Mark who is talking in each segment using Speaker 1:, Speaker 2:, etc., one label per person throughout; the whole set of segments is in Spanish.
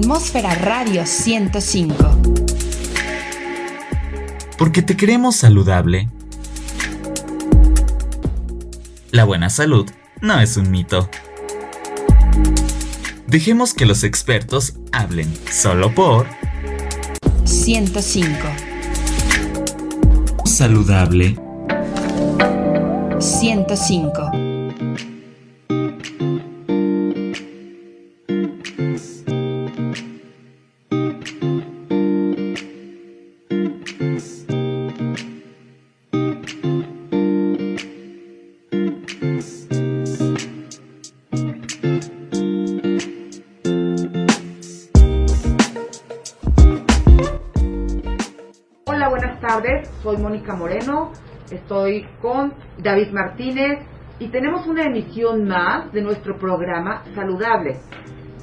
Speaker 1: Atmósfera Radio 105.
Speaker 2: Porque te queremos saludable. La buena salud no es un mito. Dejemos que los expertos hablen solo por
Speaker 1: 105.
Speaker 2: Saludable
Speaker 1: 105.
Speaker 3: Con David Martínez y tenemos una emisión más de nuestro programa Saludable.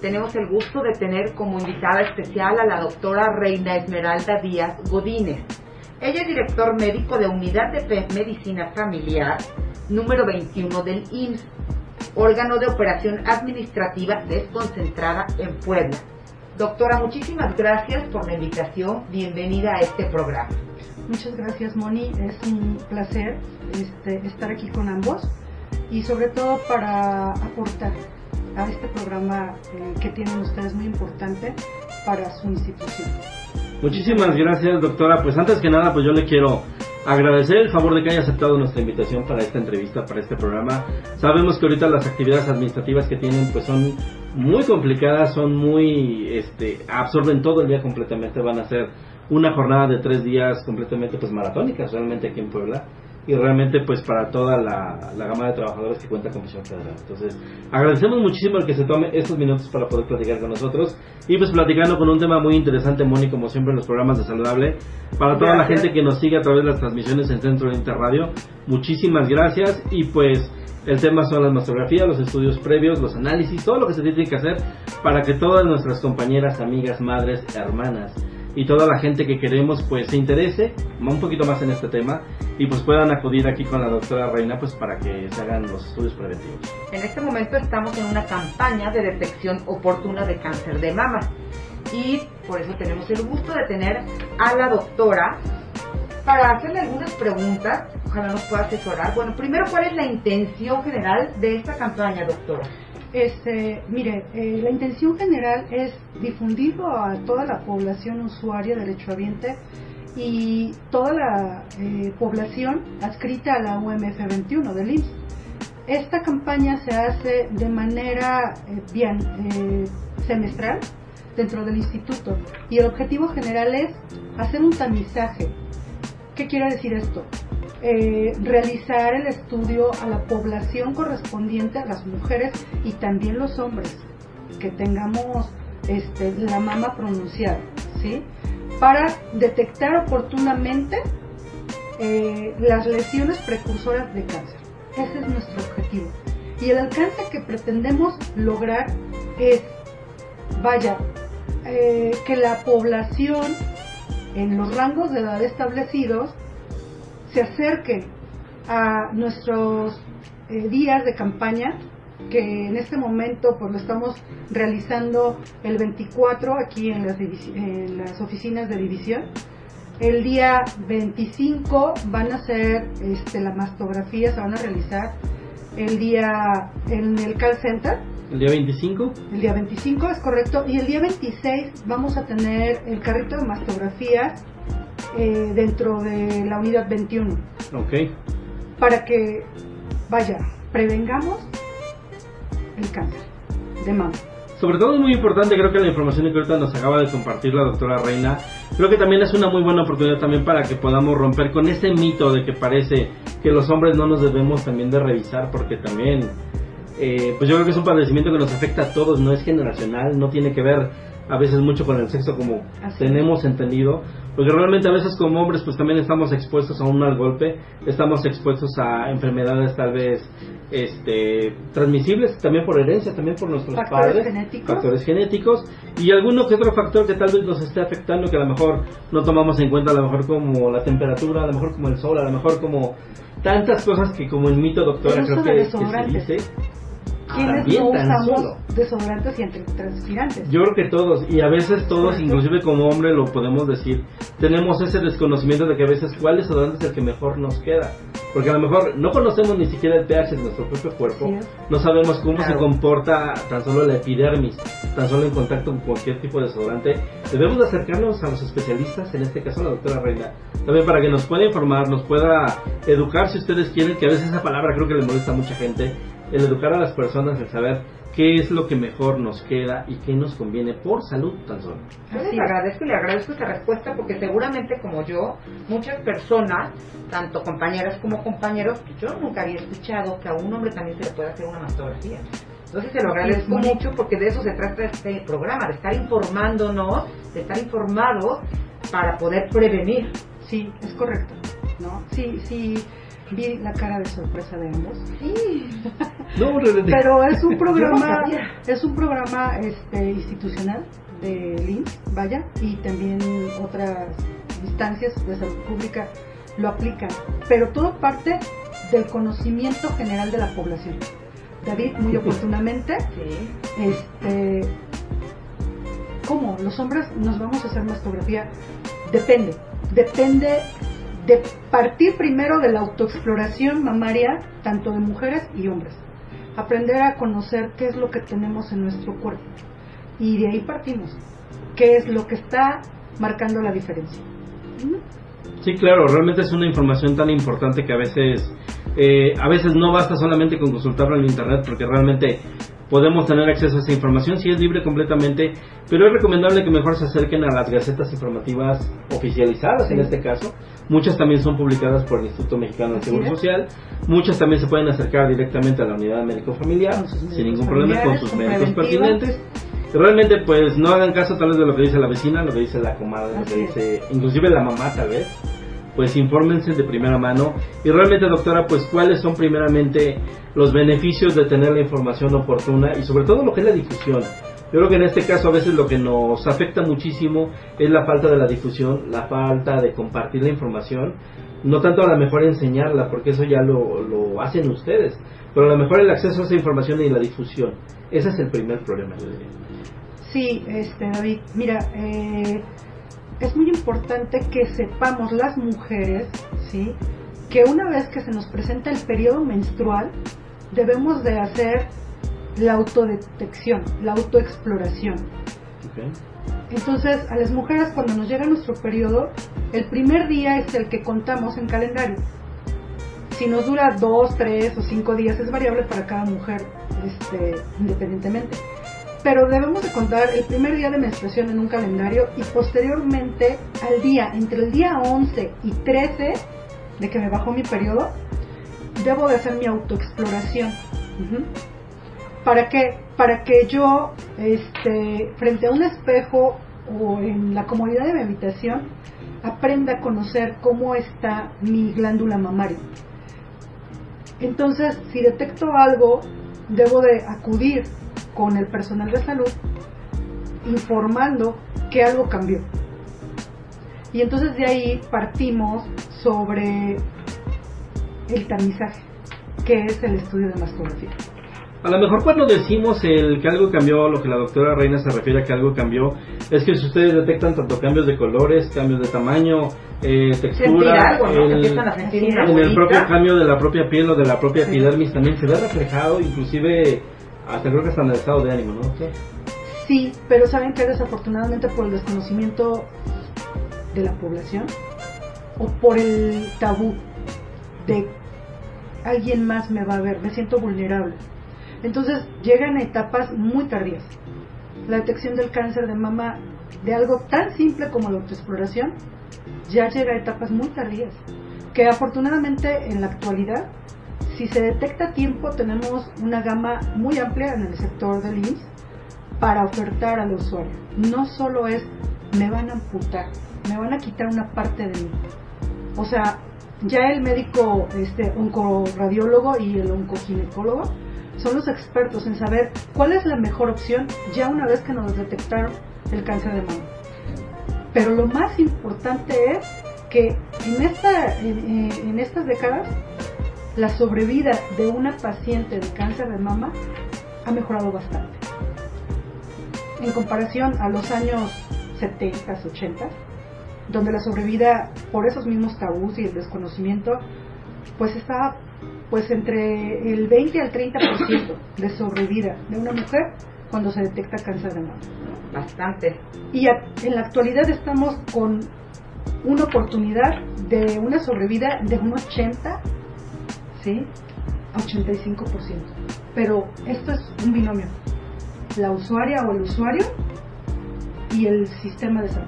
Speaker 3: Tenemos el gusto de tener como invitada especial a la doctora Reina Esmeralda Díaz Godínez. Ella es director médico de Unidad de Medicina Familiar número 21 del IMSS, órgano de operación administrativa desconcentrada en Puebla. Doctora, muchísimas gracias por la invitación. Bienvenida a este programa.
Speaker 4: Muchas gracias, Moni. Es un placer este, estar aquí con ambos y sobre todo para aportar a este programa eh, que tienen ustedes muy importante para su institución.
Speaker 5: Muchísimas gracias, doctora. Pues antes que nada, pues yo le quiero agradecer el favor de que haya aceptado nuestra invitación para esta entrevista, para este programa. Sabemos que ahorita las actividades administrativas que tienen pues son muy complicadas, son muy, este, absorben todo el día completamente, van a ser una jornada de tres días completamente pues maratónicas realmente aquí en Puebla y realmente pues para toda la, la gama de trabajadores que cuenta con Misión Federal. Entonces agradecemos muchísimo el que se tome estos minutos para poder platicar con nosotros y pues platicando con un tema muy interesante, Moni, como siempre en los programas de Saludable, para toda la
Speaker 3: Gracias.
Speaker 5: gente que nos sigue a través de las transmisiones en Centro de Interradio, muchísimas gracias y pues el tema son las mastografías, los estudios previos, los análisis, todo lo que se tiene que hacer para que todas nuestras compañeras, amigas, madres, hermanas y toda la gente que queremos pues se interese un poquito más en este tema y pues puedan acudir aquí con la doctora Reina pues para que se hagan los estudios preventivos.
Speaker 3: En este momento estamos en una campaña de detección oportuna de cáncer de mama y por eso tenemos el gusto de tener a la doctora para hacerle algunas preguntas. Ojalá nos pueda asesorar. Bueno, primero, ¿cuál es la intención general de esta campaña, doctora?
Speaker 4: Este, mire, eh, la intención general es difundirlo a toda la población usuaria derechohabiente y toda la eh, población adscrita a la UMF 21 del IMSS. Esta campaña se hace de manera eh, bien semestral dentro del instituto y el objetivo general es hacer un tamizaje. ¿Qué quiere decir esto? Eh, realizar el estudio a la población correspondiente, a las mujeres y también los hombres, que tengamos este, la mama pronunciada, ¿sí? Para detectar oportunamente eh, las lesiones precursoras de cáncer. Ese es nuestro objetivo. Y el alcance que pretendemos lograr es, vaya, eh, que la población en los rangos de edad establecidos se acerque a nuestros eh, días de campaña que en este momento pues lo estamos realizando el 24 aquí en las, en las oficinas de división. El día 25 van a ser este, la mastografía, se van a realizar el día en el call center,
Speaker 5: El día 25,
Speaker 4: el día 25 es correcto. Y el día 26 vamos a tener el carrito de mastografías eh, dentro de la unidad 21.
Speaker 5: ok.
Speaker 4: Para que, vaya, prevengamos el cáncer de mama.
Speaker 5: Sobre todo es muy importante, creo que la información que ahorita nos acaba de compartir la doctora Reina, creo que también es una muy buena oportunidad también para que podamos romper con ese mito de que parece que los hombres no nos debemos también de revisar, porque también, eh, pues yo creo que es un padecimiento que nos afecta a todos, no es generacional, no tiene que ver a veces mucho con el sexo como
Speaker 4: Así
Speaker 5: tenemos entendido, porque realmente a veces como hombres pues también estamos expuestos a un mal golpe, estamos expuestos a enfermedades tal vez este transmisibles también por herencia, también por nuestros
Speaker 4: Factores
Speaker 5: padres,
Speaker 4: genéticos.
Speaker 5: factores genéticos y alguno que otro factor que tal vez nos esté afectando que a lo mejor no tomamos en cuenta, a lo mejor como la temperatura, a lo mejor como el sol, a lo mejor como tantas cosas que como el mito doctora creo que, que se dice
Speaker 4: ¿Quiénes no usamos
Speaker 5: solo.
Speaker 4: desodorantes y antitranspirantes?
Speaker 5: Yo creo que todos, y a veces todos, inclusive como hombre lo podemos decir, tenemos ese desconocimiento de que a veces cuál desodorante es el que mejor nos queda. Porque a lo mejor no conocemos ni siquiera el pH de nuestro propio cuerpo, no sabemos cómo se
Speaker 3: Claro.
Speaker 5: comporta tan solo la epidermis, tan solo en contacto con cualquier tipo de desodorante. Debemos de acercarnos a los especialistas, en este caso a la doctora Reina, también para que nos pueda informar, nos pueda educar si ustedes quieren, que a veces esa palabra creo que le molesta a mucha gente, el educar a las personas, el saber qué es lo que mejor nos queda y qué nos conviene por salud tan solo.
Speaker 3: Yo les
Speaker 4: Así es.
Speaker 3: agradezco y le agradezco esta respuesta porque seguramente como yo, muchas personas, tanto compañeras como compañeros, yo nunca había escuchado que a un hombre también se le puede hacer una mastografía. Entonces se lo agradezco mucho porque de eso se trata este programa, de estar informándonos, de estar informados para poder prevenir.
Speaker 4: Sí, es correcto. ¿no? Sí, sí, vi la cara de sorpresa de ambos.
Speaker 3: Sí,
Speaker 5: No, realmente.
Speaker 4: Pero es un programa, es un programa este, institucional de LIMS, vaya, y también otras instancias de salud pública lo aplican. Pero todo parte del conocimiento general de la población. David, muy oportunamente,
Speaker 3: sí.
Speaker 4: este, ¿cómo? Los hombres nos vamos a hacer mastografía. Depende, depende de partir primero de la autoexploración mamaria, tanto de mujeres y hombres. Aprender a conocer qué es lo que tenemos en nuestro cuerpo. Y de ahí partimos. ¿Qué es lo que está marcando la diferencia?
Speaker 5: Sí, claro, realmente es una información tan importante que a veces, eh, a veces no basta solamente con consultarlo en internet porque realmente podemos tener acceso a esa información, sí es libre completamente, pero es recomendable que mejor se acerquen a las gacetas informativas oficializadas en este caso. Muchas también son publicadas por el Instituto Mexicano del Seguro
Speaker 4: es.
Speaker 5: Social, muchas también se pueden acercar directamente a la unidad médico familiar sin ningún problema con sus médicos pertinentes. Realmente pues no hagan caso tal vez de lo que dice la vecina, lo que dice la comadre, lo que dice inclusive la mamá tal vez pues infórmense de primera mano. Y realmente doctora pues cuáles son primeramente los beneficios de tener la información oportuna y sobre todo lo que es la difusión yo creo que en este caso a veces lo que nos afecta muchísimo es la falta de la difusión la falta de compartir la información. No tanto a lo mejor enseñarla porque eso ya lo, lo hacen ustedes pero a lo mejor el acceso a esa información y la difusión. Ese es el primer problema. Yo diría
Speaker 4: Sí, este, David, mira, eh, es muy importante que sepamos las mujeres, ¿sí? Que una vez que se nos presenta el periodo menstrual, debemos de hacer la autodetección, la autoexploración. Entonces, a las mujeres cuando nos llega nuestro periodo, el primer día es el que contamos en calendario. Si nos dura dos, tres o cinco días, es variable para cada mujer, este, independientemente. Pero debemos de contar el primer día de menstruación en un calendario y posteriormente al día, entre el día 11 y 13 de que me bajó mi periodo, debo de hacer mi autoexploración. ¿Para qué? Para que yo, este, frente a un espejo o en la comodidad de mi habitación, aprenda a conocer cómo está mi glándula mamaria. Entonces, si detecto algo, debo de acudir con el personal de salud informando que algo cambió. Y entonces de ahí partimos sobre el tamizaje, que es el estudio de mastografía.
Speaker 5: A lo mejor cuando decimos el que algo cambió, lo que la doctora Reina se refiere a que algo cambió, es que si ustedes detectan tanto cambios de colores, cambios de tamaño, eh, textura,
Speaker 3: algo, ¿no? Que
Speaker 5: el- en el propio cambio de la propia piel o de la propia
Speaker 4: Sí.
Speaker 5: epidermis también se ve reflejado, inclusive hasta creo que hasta en el estado de ánimo, ¿no?
Speaker 4: Sí, pero saben que desafortunadamente por el desconocimiento de la población o por el tabú de alguien más me va a ver, me siento vulnerable. Entonces llegan a etapas muy tardías. La detección del cáncer de mama de algo tan simple como la autoexploración ya llega a etapas muy tardías. Que afortunadamente en la actualidad, si se detecta a tiempo, tenemos una gama muy amplia en el sector del IMSS para ofertar al usuario. No solo es me van a amputar, me van a quitar una parte de mí. O sea, ya el médico este oncoradiólogo y el oncoginecólogo son los expertos en saber cuál es la mejor opción ya una vez que nos detectaron el cáncer de mama. Pero lo más importante es que en, esta, en, en estas décadas la sobrevida de una paciente de cáncer de mama ha mejorado bastante. En comparación a los años 70, 80, donde la sobrevida por esos mismos tabús y el desconocimiento, pues estaba pues entre el 20 al 30% de sobrevida de una mujer cuando se detecta cáncer de mama.
Speaker 3: Bastante.
Speaker 4: Y en la actualidad estamos con una oportunidad de una sobrevida de un 80, ¿sí? A 85%. Pero esto es un binomio. La usuaria o el usuario y el sistema de salud.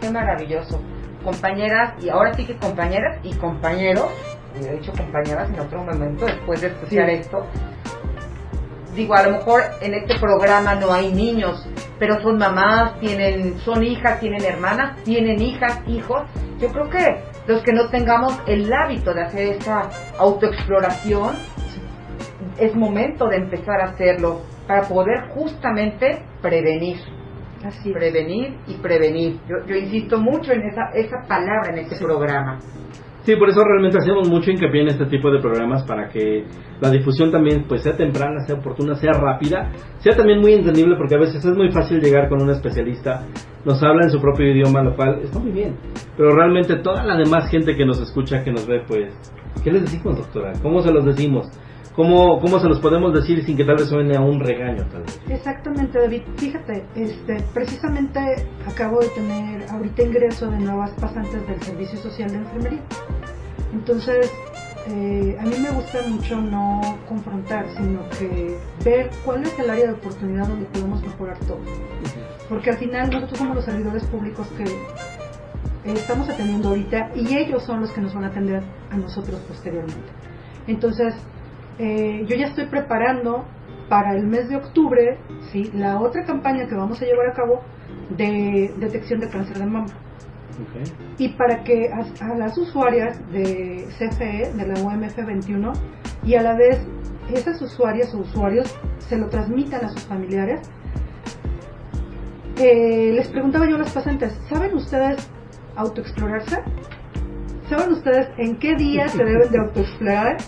Speaker 3: Qué maravilloso. Compañeras, y ahora sí que compañeras y compañeros, he dicho compañeras en otro momento después de escuchar esto, digo, a lo mejor en este programa no hay niños, pero son mamás, tienen, son hijas, tienen hermanas, tienen hijas, hijos. Yo creo que los que no tengamos el hábito de hacer esa autoexploración, es momento de empezar a hacerlo para poder justamente prevenir.
Speaker 4: Así.
Speaker 3: Prevenir y prevenir. Yo, yo insisto mucho en esa, esa palabra en este programa.
Speaker 5: Sí, por eso realmente hacemos mucho hincapié en este tipo de programas para que la difusión también pues sea temprana, sea oportuna, sea rápida, sea también muy entendible porque a veces es muy fácil llegar con un especialista, nos habla en su propio idioma, lo cual está muy bien, pero realmente toda la demás gente que nos escucha, que nos ve, pues, ¿qué les decimos doctora? ¿Cómo se los decimos? ¿Cómo, ¿Cómo se los podemos decir sin que tal vez suene a un regaño tal vez?
Speaker 4: Exactamente, David. Fíjate, este, precisamente acabo de tener ahorita ingreso de nuevas pasantes del Servicio Social de Enfermería. Entonces, eh, a mí me gusta mucho no confrontar, sino que ver cuál es el área de oportunidad donde podemos mejorar todo. Porque al final nosotros somos los servidores públicos que estamos atendiendo ahorita y ellos son los que nos van a atender a nosotros posteriormente. Entonces, eh, yo ya estoy preparando para el mes de octubre ¿sí? la otra campaña que vamos a llevar a cabo de detección de cáncer de mama.
Speaker 5: Okay.
Speaker 4: Y para que a, a, las usuarias de CFE, de la UMF 21, y a la vez esas usuarias o usuarios se lo transmitan a sus familiares, eh, les preguntaba yo a las pacientes, ¿saben ustedes autoexplorarse? ¿Saben ustedes en qué día se deben de autoexplorar?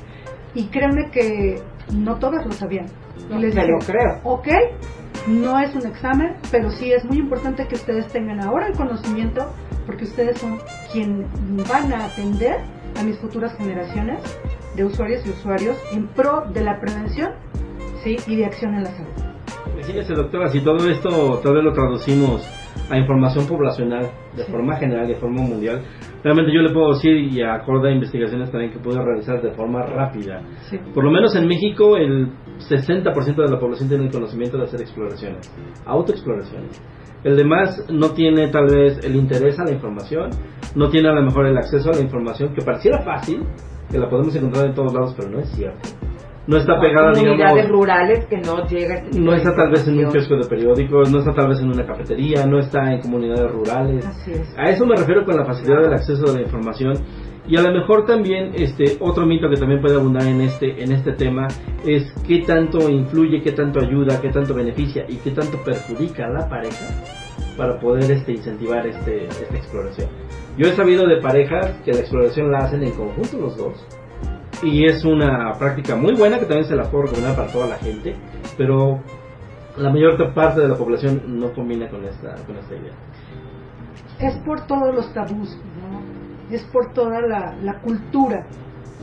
Speaker 4: Y créanme que no todas lo sabían.
Speaker 3: No, y les digo, lo creo.
Speaker 4: Ok, no es un examen, pero sí es muy importante que ustedes tengan ahora el conocimiento porque ustedes son quienes van a atender a mis futuras generaciones de usuarios y usuarios en pro de la prevención ¿sí? y de acción en la salud.
Speaker 5: Fíjese, doctora, si todo esto tal vez lo traducimos a información poblacional de sí. forma general, de forma mundial, realmente yo le puedo decir, y acorde a investigaciones también que puedo realizar de forma rápida,
Speaker 4: sí.
Speaker 5: por lo menos en México el 60% de la población tiene el conocimiento de hacer exploraciones, autoexploraciones. El demás no tiene tal vez el interés a la información, no tiene a lo mejor el acceso a la información que pareciera fácil, que la podemos encontrar en todos lados, pero no es cierto. No está pegada,
Speaker 3: digamos. rurales que no llega este
Speaker 5: No está tal vez en un kiosco de periódicos, no está tal vez en una cafetería, no está en comunidades rurales.
Speaker 4: Así es.
Speaker 5: A eso me refiero con la facilidad del acceso a la información. Y a lo mejor también este otro mito que también puede abundar en este en este tema es qué tanto influye, qué tanto ayuda, qué tanto beneficia y qué tanto perjudica a la pareja para poder este incentivar este esta exploración. Yo he sabido de parejas que la exploración la hacen en conjunto los dos y es una práctica muy buena que también se la puedo recomendar para toda la gente, pero la mayor parte de la población no combina con esta con esta idea.
Speaker 4: Es por todos los tabús, ¿no? es por toda la, la cultura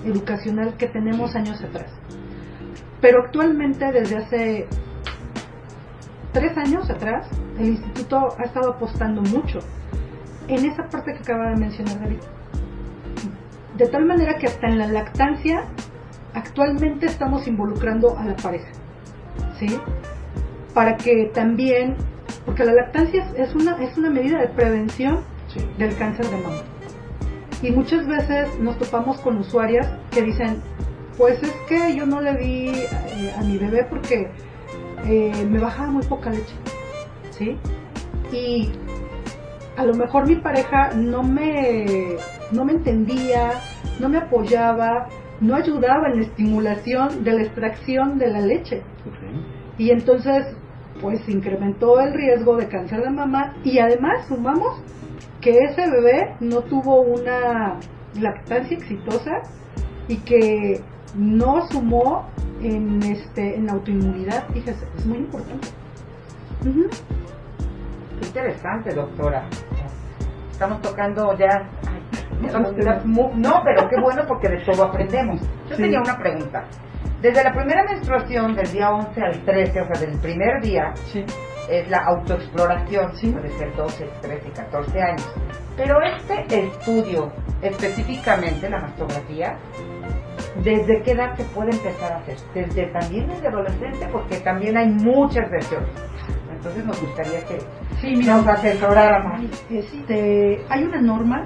Speaker 4: educacional que tenemos años atrás. Pero actualmente, desde hace tres años atrás, el instituto ha estado apostando mucho en esa parte que acaba de mencionar David. De tal manera que hasta en la lactancia actualmente estamos involucrando a la pareja, ¿sí? Para que también, porque la lactancia es una, es una medida de prevención
Speaker 5: Sí.
Speaker 4: del cáncer de mama. Y muchas veces nos topamos con usuarias que dicen, pues es que yo no le di eh, a mi bebé porque eh, me bajaba muy poca leche, ¿sí? Y a lo mejor mi pareja no me, no me entendía, no me apoyaba, no ayudaba en la estimulación de la extracción de la leche. Y entonces, pues incrementó el riesgo de cáncer de mama y además sumamos que ese bebé no tuvo una lactancia exitosa y que no sumó en, este, en autoinmunidad, fíjese, es muy importante.
Speaker 3: Interesante, doctora. Estamos tocando ya. No, pero qué bueno porque de todo aprendemos. Yo
Speaker 4: Sí.
Speaker 3: tenía una pregunta. Desde la primera menstruación, del día 11 al 13, o sea, del primer día,
Speaker 4: Sí.
Speaker 3: es la autoexploración,
Speaker 4: Sí.
Speaker 3: puede ser 12, 13, 14 años. Pero este estudio, específicamente la mastografía, ¿desde qué edad se puede empezar a hacer? Desde también desde adolescente, porque también hay muchas versiones. Entonces nos gustaría que
Speaker 4: Sí, mira,
Speaker 3: nos asesoráramos.
Speaker 4: este, hay una norma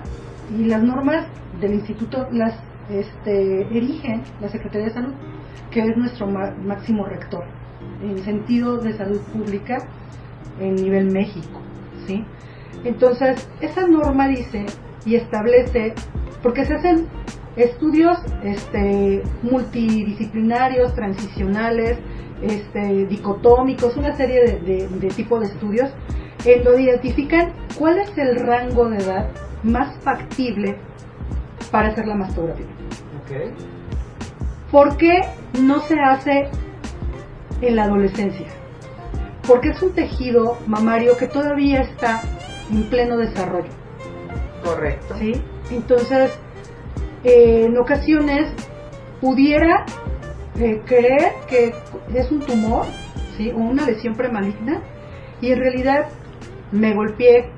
Speaker 4: y las normas del instituto las este, erigen la Secretaría de Salud, que es nuestro máximo rector en sentido de salud pública en nivel México, ¿sí? Entonces, esa norma dice y establece, porque se hacen estudios este, multidisciplinarios, transicionales, este, dicotómicos, una serie de, de, de tipo de estudios en donde identifican cuál es el rango de edad más factible para hacer la mastografía. ¿Por qué no se hace en la adolescencia? Porque es un tejido mamario que todavía está en pleno desarrollo.
Speaker 3: Correcto.
Speaker 4: ¿sí? Entonces, eh, en ocasiones pudiera eh, creer que es un tumor, ¿sí? O una lesión premaligna, y en realidad me golpeé,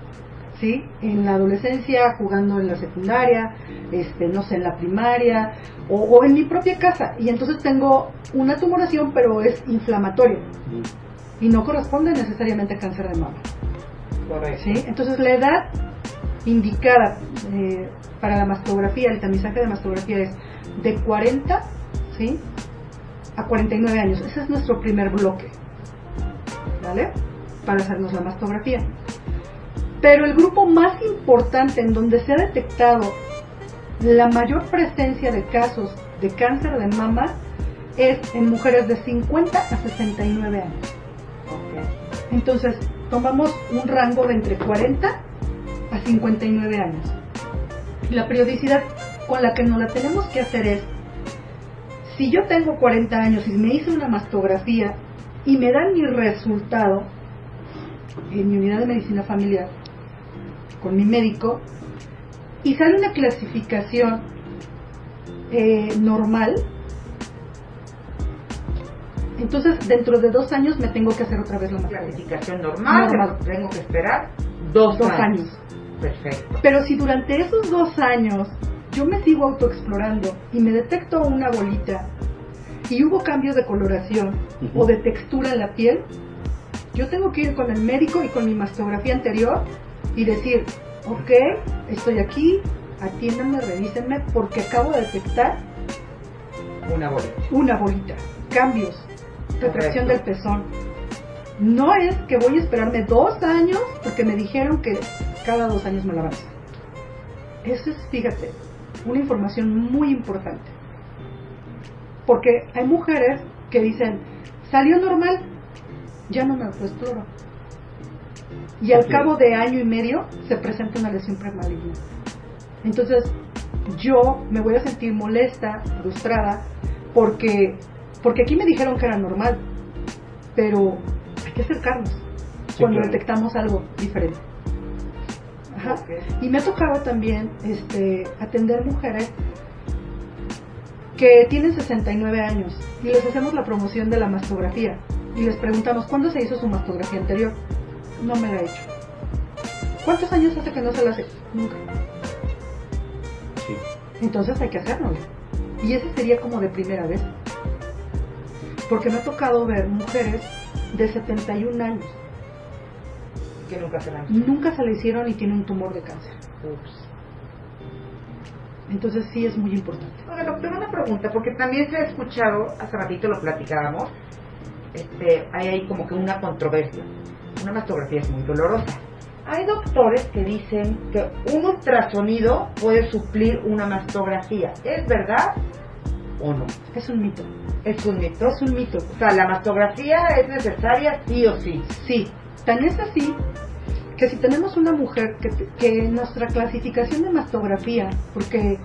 Speaker 4: ¿sí? En la adolescencia, jugando en la secundaria, este, no sé, en la primaria, o, o en mi propia casa, y entonces tengo una tumoración, pero es inflamatoria, y no corresponde necesariamente a cáncer de mama.
Speaker 3: Correcto.
Speaker 4: ¿sí? Entonces la edad indicada eh, para la mastografía, el tamizaje de mastografía es de 40 ¿sí? a 49 años. Ese es nuestro primer bloque, ¿vale? Para hacernos la mastografía. Pero el grupo más importante en donde se ha detectado la mayor presencia de casos de cáncer de mama es en mujeres de 50 a 69 años. Entonces, tomamos un rango de entre 40 a 59 años. La periodicidad con la que nos la tenemos que hacer es, si yo tengo 40 años y me hice una mastografía y me dan mi resultado en mi unidad de medicina familiar con mi médico y sale una clasificación eh, normal, entonces dentro de dos años me tengo que hacer otra vez la.
Speaker 3: Clasificación normal,
Speaker 4: Normal.
Speaker 3: tengo que esperar dos,
Speaker 4: Dos
Speaker 3: años.
Speaker 4: años.
Speaker 3: Perfecto.
Speaker 4: Pero si durante esos dos años yo me sigo autoexplorando y me detecto una bolita y hubo cambios de coloración o de textura en la piel, yo tengo que ir con el médico y con mi mastografía anterior y decir, ok, estoy aquí, atiéndanme, revísenme, porque acabo de detectar
Speaker 3: Una bolita.
Speaker 4: una bolita, cambios, retracción del pezón. No es que voy a esperarme dos años porque me dijeron que cada dos años me la van a hacer. Eso es, fíjate, una información muy importante. Porque hay mujeres que dicen, salió normal, ya no me autoexploro. Y al cabo de año y medio se presenta una lesión premaligna. Entonces, yo me voy a sentir molesta, frustrada, porque, porque aquí me dijeron que era normal, pero hay que acercarnos
Speaker 5: Sí,
Speaker 4: cuando
Speaker 5: claro.
Speaker 4: detectamos algo diferente. Ajá. Y me ha tocado también este, atender mujeres que tienen 69 años y les hacemos la promoción de la mastografía y les preguntamos, ¿cuándo se hizo su mastografía anterior? No me la he hecho. ¿Cuántos años hace que no se la hace? Nunca.
Speaker 5: Sí.
Speaker 4: Entonces hay que hacerlo. Y ese sería como de primera vez. Porque me ha tocado ver mujeres de 71 años.
Speaker 3: Que nunca se la
Speaker 4: y Nunca se le hicieron y tienen un tumor de cáncer.
Speaker 3: Ups.
Speaker 4: Entonces sí es muy importante.
Speaker 3: Oiga, doctor, una pregunta, porque también se ha escuchado, hace ratito lo platicábamos, este, hay ahí como que una controversia. Una mastografía es muy dolorosa. Hay doctores que dicen que un ultrasonido puede suplir una mastografía. ¿Es verdad o no?
Speaker 4: Es un mito.
Speaker 3: Es un mito.
Speaker 4: Es un mito.
Speaker 3: O sea, la mastografía es necesaria sí o sí.
Speaker 4: Sí, tan es así que si tenemos una mujer que, que nuestra clasificación de mastografía, porque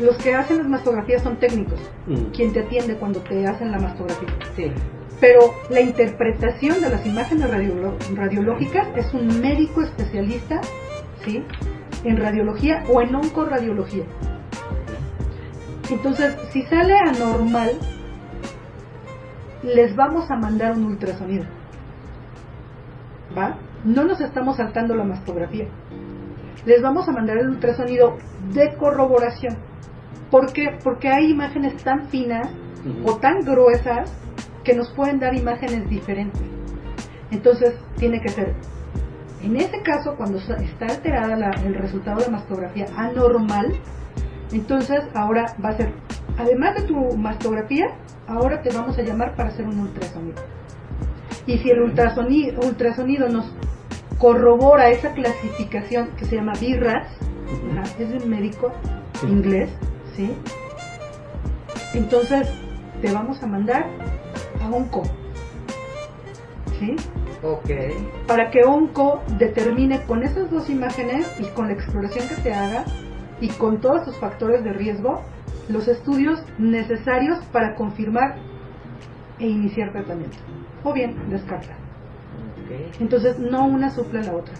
Speaker 4: los que hacen las mastografías son técnicos,
Speaker 5: Mm.
Speaker 4: quien te atiende cuando te hacen la mastografía.
Speaker 3: Sí.
Speaker 4: Pero la interpretación de las imágenes radiológicas es un médico especialista, ¿sí? En radiología o en oncoradiología. Entonces, si sale anormal, les vamos a mandar un ultrasonido. ¿Va? No nos estamos saltando la mastografía. Les vamos a mandar el ultrasonido de corroboración. ¿Por qué? Porque hay imágenes tan finas o tan gruesas que nos pueden dar imágenes diferentes. Entonces, tiene que ser, en ese caso, cuando está alterada la- el resultado de mastografía anormal, entonces ahora va a ser, además de tu mastografía, ahora te vamos a llamar para hacer un ultrasonido. Y si el ultrasonido, ultrasonido nos corrobora esa clasificación que se llama BIRAS,
Speaker 5: Ujú.
Speaker 4: Ajá, es de un médico
Speaker 5: Sí.
Speaker 4: inglés, ¿sí? Entonces te vamos a mandar a ONCO, ¿sí?
Speaker 3: Ok.
Speaker 4: Para que ONCO determine con esas dos imágenes y con la exploración que te haga y con todos sus factores de riesgo los estudios necesarios para confirmar e iniciar tratamiento. O bien descartar.
Speaker 3: Ok.
Speaker 4: Entonces no una suple la otra.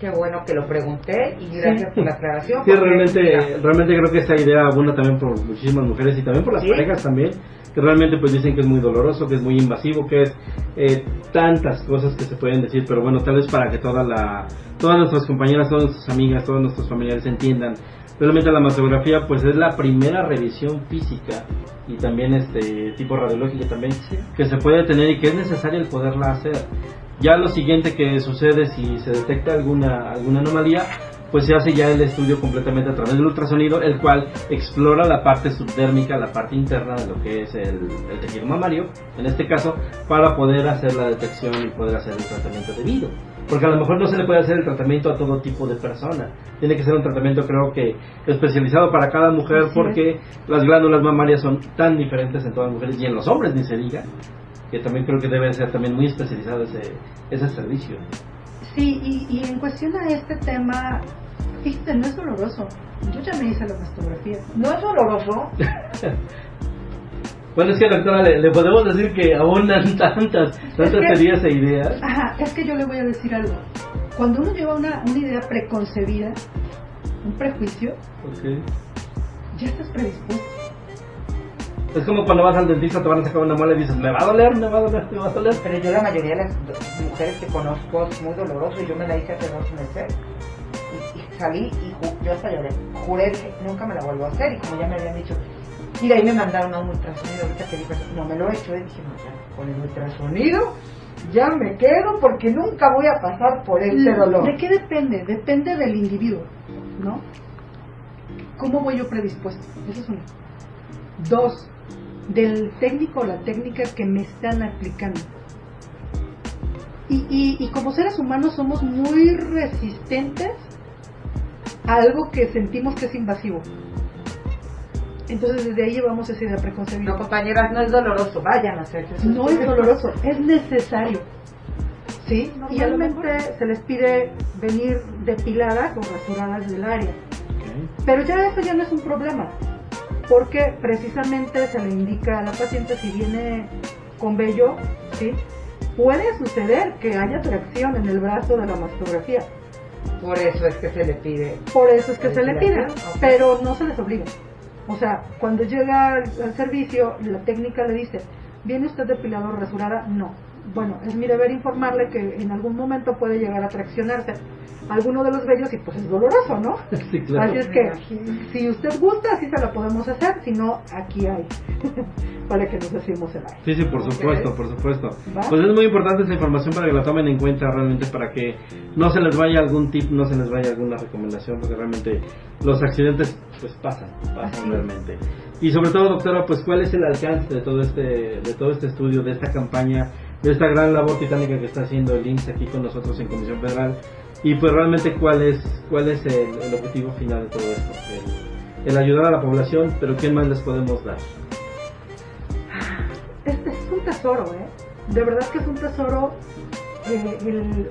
Speaker 3: Qué bueno que lo pregunté y gracias por la aclaración.
Speaker 5: Sí, realmente, realmente creo que esta idea abunda también por muchísimas mujeres y también por las
Speaker 3: Sí.
Speaker 5: parejas también, que realmente pues dicen que es muy doloroso, que es muy invasivo, que es eh, tantas cosas que se pueden decir, pero bueno, tal vez para que toda la, todas nuestras compañeras, todas nuestras amigas, todos nuestros familiares entiendan, realmente la mastografía pues es la primera revisión física y también este tipo radiológica también que se puede tener y que es necesario el poderla hacer. Ya lo siguiente que sucede si se detecta alguna alguna anomalía, pues se hace ya el estudio completamente a través del ultrasonido, el cual explora la parte subdérmica, la parte interna de lo que es el, el tejido mamario, en este caso, para poder hacer la detección y poder hacer el tratamiento debido. Porque a lo mejor no se le puede hacer el tratamiento a todo tipo de persona. Tiene que ser un tratamiento, creo que, especializado para cada mujer, porque las glándulas mamarias son tan diferentes en todas las mujeres y en los hombres ni se diga, que también creo que debe ser también muy especializado ese, ese servicio.
Speaker 4: Sí, y, y en cuestión a este tema, fíjate, no es doloroso. Yo ya me hice la mastografía.
Speaker 3: No es doloroso.
Speaker 5: Bueno, es que doctora, le, le podemos decir que abundan tantas, tantas
Speaker 4: que-
Speaker 5: teorías e ideas.
Speaker 4: Ajá, es que yo le voy a decir algo. Cuando uno lleva una, una idea preconcebida, un prejuicio,
Speaker 5: Ok.
Speaker 4: ya estás predispuesto.
Speaker 5: Es como cuando vas al dentista, te van a sacar una muela y dices, me va a doler, me va a doler, me va a doler.
Speaker 3: Pero yo la mayoría de las mujeres que conozco es muy doloroso y yo me la hice hace dos meses. Salí y ju- yo hasta lloré. Juré que nunca me la vuelvo a hacer y como ya me habían dicho. Y de ahí me mandaron a un ultrasonido. Ahorita que dijo no me lo he hecho. Y dije, no, ya, con el ultrasonido ya me quedo porque nunca voy a pasar por este dolor.
Speaker 4: ¿De qué depende? Depende del individuo, ¿no? ¿Cómo voy yo predispuesto? Eso es uno. Dos, del técnico o la técnica que me están aplicando. Y, y, y como seres humanos somos muy resistentes a algo que sentimos que es invasivo. Entonces desde ahí llevamos esa idea preconcebida.
Speaker 3: No, compañeras, no es doloroso. Vayan a hacerse sus
Speaker 4: No es doloroso, es necesario. ¿Sí? Normalmente se les pide venir depiladas o rasuradas del área. Pero ya eso ya no es un problema, porque precisamente se le indica a la paciente si viene con vello, ¿sí? Puede suceder que haya tracción en el brazo de la mastografía.
Speaker 3: Por eso es que se le pide.
Speaker 4: Por eso es que se le pide, pero no se les obliga. O sea, cuando llega al, al servicio, la técnica le dice, ¿viene usted depilado o rasurada? No. Bueno, es mi deber informarle que en algún momento puede llegar a traccionarse alguno de los vellos y pues es doloroso, ¿no?
Speaker 5: Sí, claro.
Speaker 4: Así es que, si usted gusta, así se la podemos hacer, si no, aquí hay, para que nos decimos el aire.
Speaker 5: Sí, sí, por supuesto, por supuesto.
Speaker 4: ¿Va?
Speaker 5: Pues es muy importante esta información para que la tomen en cuenta realmente para que no se les vaya algún tip, no se les vaya alguna recomendación, porque realmente los accidentes pues pasan,
Speaker 4: Así
Speaker 5: pasan
Speaker 4: es.
Speaker 5: realmente. Y sobre todo, doctora, pues cuál es el alcance de todo este de todo este estudio, de esta campaña, de esta gran labor titánica que está haciendo el INSS aquí con nosotros en Comisión Federal y pues realmente cuál es cuál es el, objetivo final de todo esto, el, ayudar a la población, pero ¿qué más les podemos dar?
Speaker 4: Es, es un tesoro, ¿eh? De verdad que es un tesoro eh, el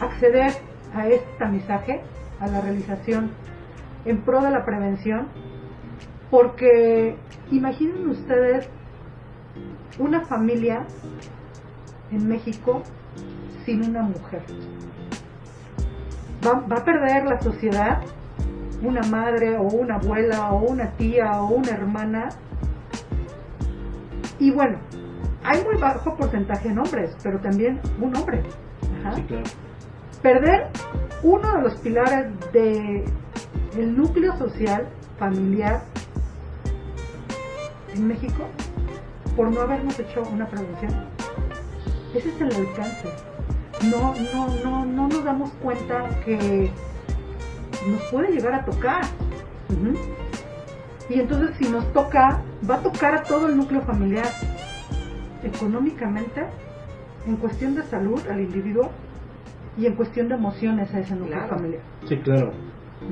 Speaker 4: acceder a este tamizaje, a la realización en pro de la prevención Porque imaginen ustedes una familia en México sin una mujer. Va, va a perder la sociedad una madre o una abuela o una tía o una hermana. Y bueno, hay muy bajo porcentaje en hombres, pero también un hombre. Ajá.
Speaker 5: Sí, claro.
Speaker 4: Perder uno de los pilares de el núcleo social familiar en México por no habernos hecho una prevención. Ese es el alcance. No, no, no, no nos damos cuenta que nos puede llegar a tocar. Y entonces si nos toca, va a tocar a todo el núcleo familiar. Económicamente, en cuestión de salud al individuo y en cuestión de emociones a ese núcleo
Speaker 3: Claro.
Speaker 4: familiar.
Speaker 5: Sí, claro.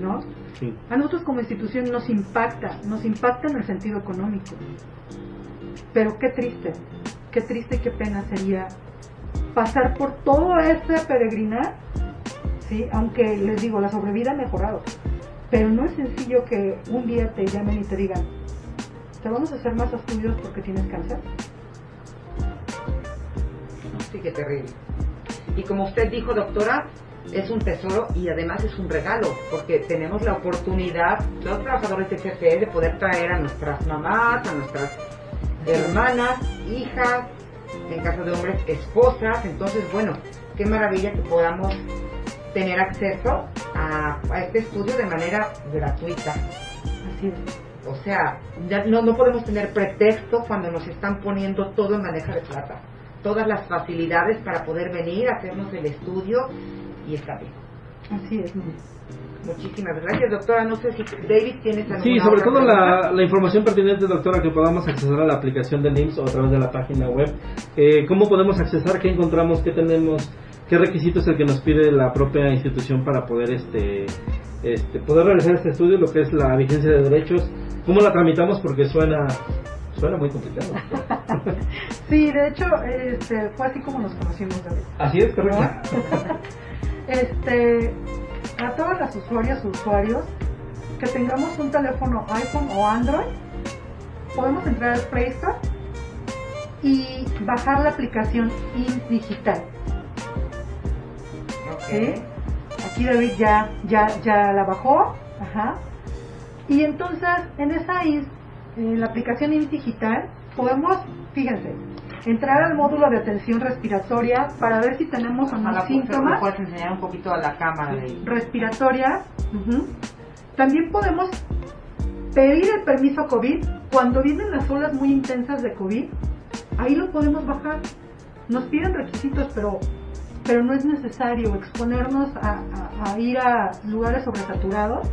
Speaker 4: ¿No?
Speaker 5: Sí.
Speaker 4: A nosotros como institución nos impacta, nos impacta en el sentido económico. Pero qué triste, qué triste y qué pena sería pasar por todo ese peregrinar, ¿sí? aunque les digo, la sobrevida ha mejorado. Pero no es sencillo que un día te llamen y te digan, te vamos a hacer más estudios porque tienes cáncer.
Speaker 3: Sí, qué terrible. Y como usted dijo, doctora, es un tesoro y además es un regalo, porque tenemos la oportunidad, los trabajadores de CFE, de poder traer a nuestras mamás, a nuestras hermanas, hijas, en caso de hombres, esposas. Entonces, bueno, qué maravilla que podamos tener acceso a, a este estudio de manera gratuita.
Speaker 4: Así es.
Speaker 3: O sea, ya no, no podemos tener pretexto cuando nos están poniendo todo en bandeja de plata. Todas las facilidades para poder venir, hacernos el estudio y está bien.
Speaker 4: Así es. ¿no?
Speaker 3: Muchísimas gracias, doctora. No sé si David alguna
Speaker 5: Sí, sobre todo la, la información pertinente, doctora, que podamos acceder a la aplicación del IMSS o a través de la página web. Eh, ¿Cómo podemos accesar? ¿Qué encontramos? ¿Qué tenemos? ¿Qué requisitos es el que nos pide la propia institución para poder este, este poder realizar este estudio, lo que es la vigencia de derechos? ¿Cómo la tramitamos? Porque suena suena muy complicado.
Speaker 4: Sí, de hecho, este, fue así como nos conocimos, David.
Speaker 5: Así es, correcto.
Speaker 4: este, a todas las usuarias usuarios que tengamos un teléfono iPhone o Android, podemos entrar al Play Store y bajar la aplicación INS Digital. ¿sí? Aquí David ya, ya, ya la bajó. Ajá. Y entonces, en esa INS, en la aplicación INS Digital, podemos, fíjense, entrar al módulo de atención respiratoria para ver si tenemos o no síntomas
Speaker 3: me puedas enseñar un poquito a la cámara de
Speaker 4: respiratoria. También podemos pedir el permiso COVID cuando vienen las olas muy intensas de COVID. Ahí lo podemos bajar. Nos piden requisitos, pero pero no es necesario exponernos a, a- a ir a lugares sobresaturados,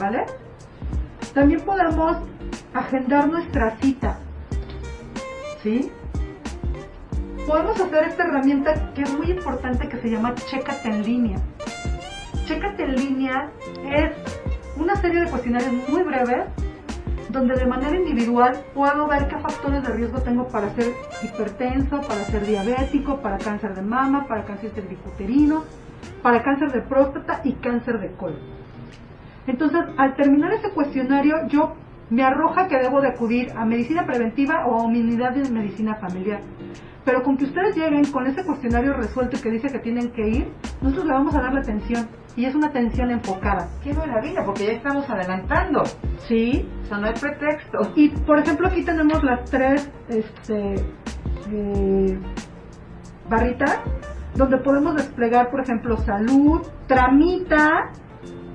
Speaker 4: ¿vale? También podemos agendar nuestra cita, ¿sí? Podemos hacer esta herramienta que es muy importante que se llama Chécate en línea. Chécate en línea es una serie de cuestionarios muy breves donde de manera individual puedo ver qué factores de riesgo tengo para ser hipertenso, para ser diabético, para cáncer de mama, para cáncer cervicuterino, para cáncer de próstata y cáncer de colon. Entonces, al terminar ese cuestionario, yo me arroja que debo de acudir a medicina preventiva o a unidad de medicina familiar. Pero con que ustedes lleguen con ese cuestionario resuelto que dice que tienen que ir, nosotros le vamos a dar la atención. Y es una atención enfocada.
Speaker 3: Qué maravilla, porque ya estamos adelantando.
Speaker 4: ¿Sí?
Speaker 3: O sea, no hay pretexto.
Speaker 4: Y por ejemplo aquí tenemos las tres este, eh, barritas donde podemos desplegar, por ejemplo, salud, tramita,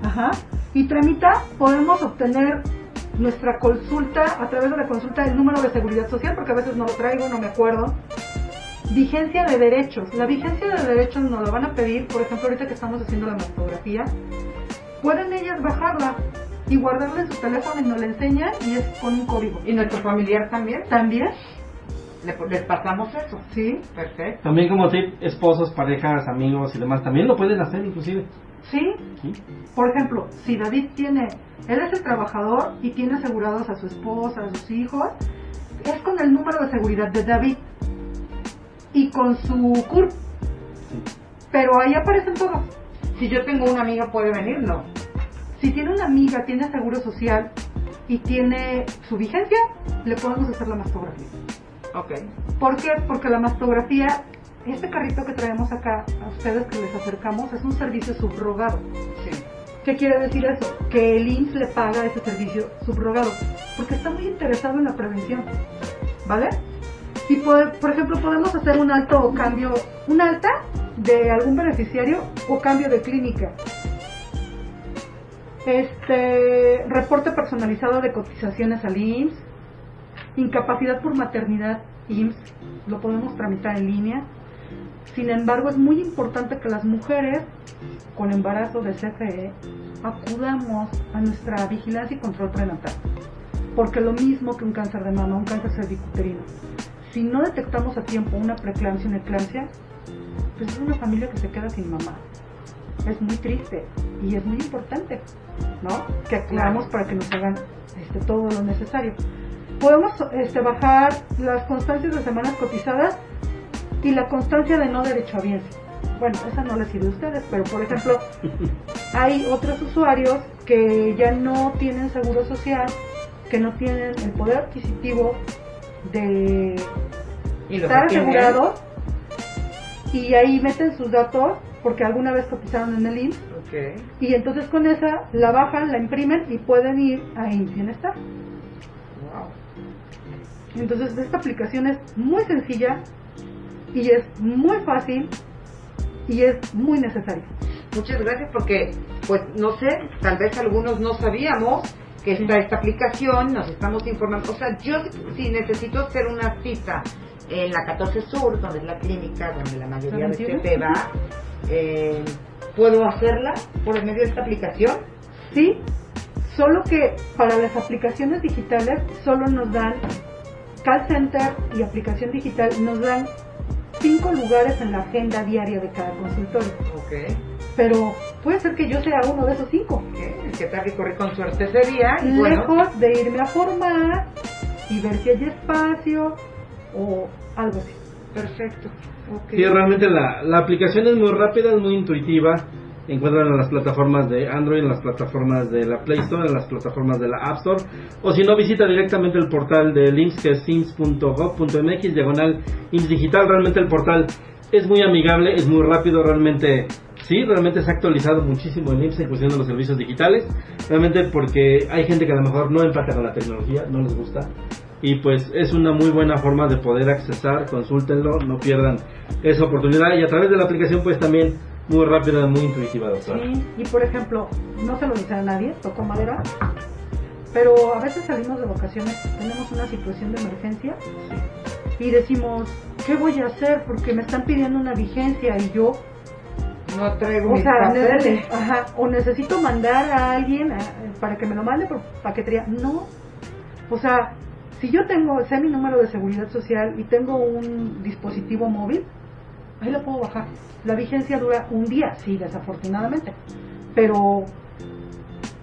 Speaker 4: ajá, y tramita podemos obtener nuestra consulta a través de la consulta del número de seguridad social, porque a veces no lo traigo, no me acuerdo. Vigencia de derechos. La vigencia de derechos nos lo van a pedir, por ejemplo, ahorita que estamos haciendo la mastografía, pueden ellas bajarla y guardarla en su teléfono y nos la enseñan y es con un código.
Speaker 3: ¿Y nuestro familiar también?
Speaker 4: También,
Speaker 3: Le- les pasamos eso.
Speaker 4: ¿sí?
Speaker 3: Perfecto.
Speaker 5: También como tip, esposos, parejas, amigos y demás, también lo pueden hacer inclusive.
Speaker 4: ¿Sí?
Speaker 5: ¿sí?
Speaker 4: Por ejemplo, si David tiene, él es el trabajador y tiene asegurados a su esposa, a sus hijos, es con el número de seguridad de David y con su CURP. Pero ahí aparecen todos.
Speaker 3: Si yo tengo una amiga, puede venir, ¿no?
Speaker 4: Si tiene una amiga, tiene seguro social y tiene su vigencia, le podemos hacer la mastografía.
Speaker 3: Ok.
Speaker 4: ¿Por qué? Porque la mastografía, este carrito que traemos acá, a ustedes que les acercamos, es un servicio subrogado.
Speaker 3: Sí.
Speaker 4: ¿Qué quiere decir eso? Que el IMSS le paga ese servicio subrogado, porque está muy interesado en la prevención, ¿vale? Y por, por ejemplo, podemos hacer un alto o cambio, un alta de algún beneficiario o cambio de clínica. Este reporte personalizado de cotizaciones al IMSS, incapacidad por maternidad IMSS, lo podemos tramitar en línea. Sin embargo, es muy importante que las mujeres con embarazo de CFE acudamos a nuestra vigilancia y control prenatal. Porque lo mismo que un cáncer de mama, un cáncer cervicuterino, si no detectamos a tiempo una preeclampsia, una eclampsia, pues es una familia que se queda sin mamá. Es muy triste y es muy importante, ¿no? Que aclaramos para que nos hagan este, todo lo necesario. Podemos este, bajar las constancias de semanas cotizadas y la constancia de no derechohabiencia. Bueno, esa no la sirve a ustedes, pero por ejemplo, hay otros usuarios que ya no tienen seguro social, que no tienen el poder adquisitivo de
Speaker 3: ¿Y lo
Speaker 4: estar asegurados y ahí meten sus datos porque alguna vez cotizaron en el IMSS
Speaker 3: Ok.
Speaker 4: y entonces con esa la bajan, la imprimen y pueden ir a IMSS Bienestar.
Speaker 3: Wow.
Speaker 4: Entonces esta aplicación es muy sencilla y es muy fácil y es muy necesaria.
Speaker 3: Muchas gracias porque, pues no sé, tal vez algunos no sabíamos que está esta aplicación, nos estamos informando. O sea, yo si- si necesito hacer una cita en la 14 Sur, donde es la clínica, donde la mayoría
Speaker 4: ¿La
Speaker 3: de
Speaker 4: 21?
Speaker 3: gente va, eh, ¿puedo hacerla por medio de esta aplicación?
Speaker 4: Sí, solo que para las aplicaciones digitales solo nos dan call center y aplicación digital nos dan cinco lugares en la agenda diaria de cada consultorio.
Speaker 3: Ok.
Speaker 4: Pero puede ser que yo sea uno de esos cinco.
Speaker 3: Ok, Que tal que corrí con suerte ese día y bueno,
Speaker 4: Lejos de irme a formar y ver si hay espacio o algo así.
Speaker 3: perfecto. Ok.
Speaker 5: Sí, realmente la, la aplicación es muy rápida, es muy intuitiva. Encuentran en las plataformas de Android, en las plataformas de la Play Store, en las plataformas de la App Store. O si no, visita directamente el portal de IMSS, que es sims.gov.mx, diagonal IMSS Digital. Realmente el portal es muy amigable, es muy rápido, realmente sí, realmente se ha actualizado muchísimo el IMSS en cuestión de los servicios digitales. Realmente porque hay gente que a lo mejor no empata con la tecnología, no les gusta. Y pues es una muy buena forma de poder accesar, consúltenlo, no pierdan esa oportunidad. Y a través de la aplicación pues también muy rápida, muy intuitiva, doctora.
Speaker 4: Sí, y por ejemplo, no se lo dice a nadie, tocó madera, pero a veces salimos de vacaciones, tenemos una situación de emergencia y decimos, ¿qué voy a hacer? Porque me están pidiendo una vigencia y yo,
Speaker 3: No traigo
Speaker 4: o
Speaker 3: mis
Speaker 4: sea,
Speaker 3: papeles.
Speaker 4: nece- ajá, o necesito mandar a alguien a- para que me lo mande por paquetería. No, o sea, si yo tengo, sé mi número de seguridad social y tengo un dispositivo móvil, ahí lo puedo bajar. La vigencia dura un día, sí, desafortunadamente, pero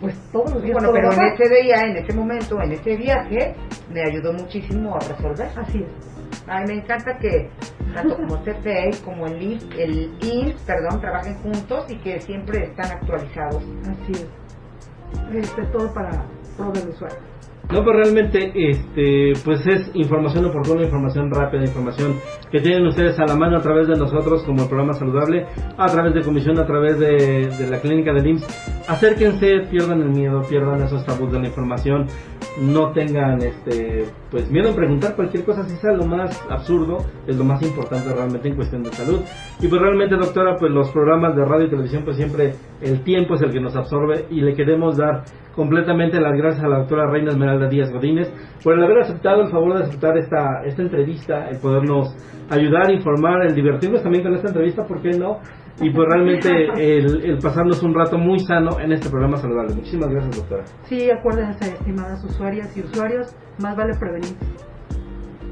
Speaker 4: pues todos los días
Speaker 3: Bueno, pero en ese día, en ese momento, en ese viaje, me ayudó muchísimo a resolver.
Speaker 4: Así es.
Speaker 3: Ay, me encanta que tanto como CFE como el IMSS, el IMSS, perdón, trabajen juntos y que siempre están actualizados.
Speaker 4: Así es. Este, todo para pro del usuario.
Speaker 5: No, pero realmente, este, pues es información oportuna, información rápida, información que tienen ustedes a la mano a través de nosotros como el programa saludable, a través de comisión, a través de, de la clínica del IMSS. Acérquense, pierdan el miedo, pierdan esos tabús de la información, no tengan, este, pues miedo en preguntar cualquier cosa, si sea lo más absurdo, es lo más importante realmente en cuestión de salud. Y pues realmente, doctora, pues los programas de radio y televisión, pues siempre el tiempo es el que nos absorbe y le queremos dar completamente las gracias a la doctora Reina Esmeralda Díaz Godínez por el haber aceptado el favor de aceptar esta, esta entrevista, el podernos ayudar, informar, el divertirnos también con esta entrevista, ¿por qué no? Y pues realmente el, el pasarnos un rato muy sano en este programa saludable. Muchísimas gracias, doctora.
Speaker 4: Sí, acuérdense, estimadas usuarias y usuarios, más vale prevenir.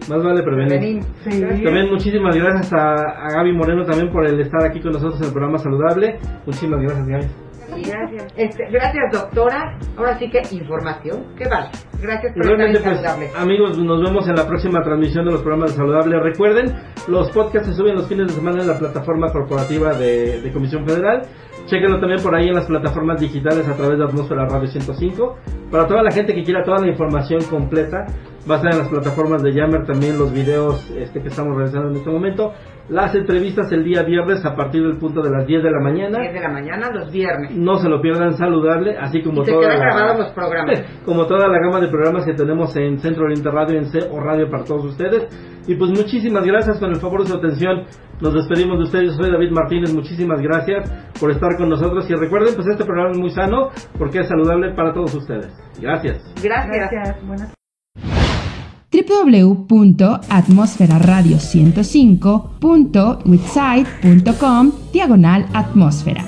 Speaker 5: Más vale prevenir.
Speaker 4: Sí.
Speaker 5: También muchísimas gracias a, a Gaby Moreno también por el estar aquí con nosotros en el programa saludable. Muchísimas gracias, Gaby.
Speaker 3: Gracias. Este, gracias, doctora. Ahora sí que información que vale. Gracias por
Speaker 5: Igualmente,
Speaker 3: estar en
Speaker 5: pues,
Speaker 3: saludable.
Speaker 5: amigos, nos vemos en la próxima transmisión de los programas de Saludable. Recuerden, los podcasts se suben los fines de semana en la plataforma corporativa de, de Comisión Federal. Chequenlo también por ahí en las plataformas digitales a través de Atmósfera Radio 105. Para toda la gente que quiera toda la información completa, va a estar en las plataformas de Yammer también los videos este, que estamos realizando en este momento. Las entrevistas el día viernes a partir del punto de las 10 de la mañana.
Speaker 3: 10 de la mañana, los viernes.
Speaker 5: No se lo pierdan saludable, así como
Speaker 3: Y se
Speaker 5: toda
Speaker 3: quedan
Speaker 5: la-
Speaker 3: grabados los programas.
Speaker 5: como toda la gama de programas que tenemos en Centro Oriente Radio, en C o Radio para todos ustedes. Y pues muchísimas gracias con el favor de su atención. Nos despedimos de ustedes. Soy David Martínez. Muchísimas gracias por estar con nosotros. Y recuerden, pues este programa es muy sano porque es saludable para todos ustedes. Gracias.
Speaker 3: Gracias.
Speaker 4: Gracias. Buenas
Speaker 1: www.atmosferaradio105.witsite.com diagonal atmósfera.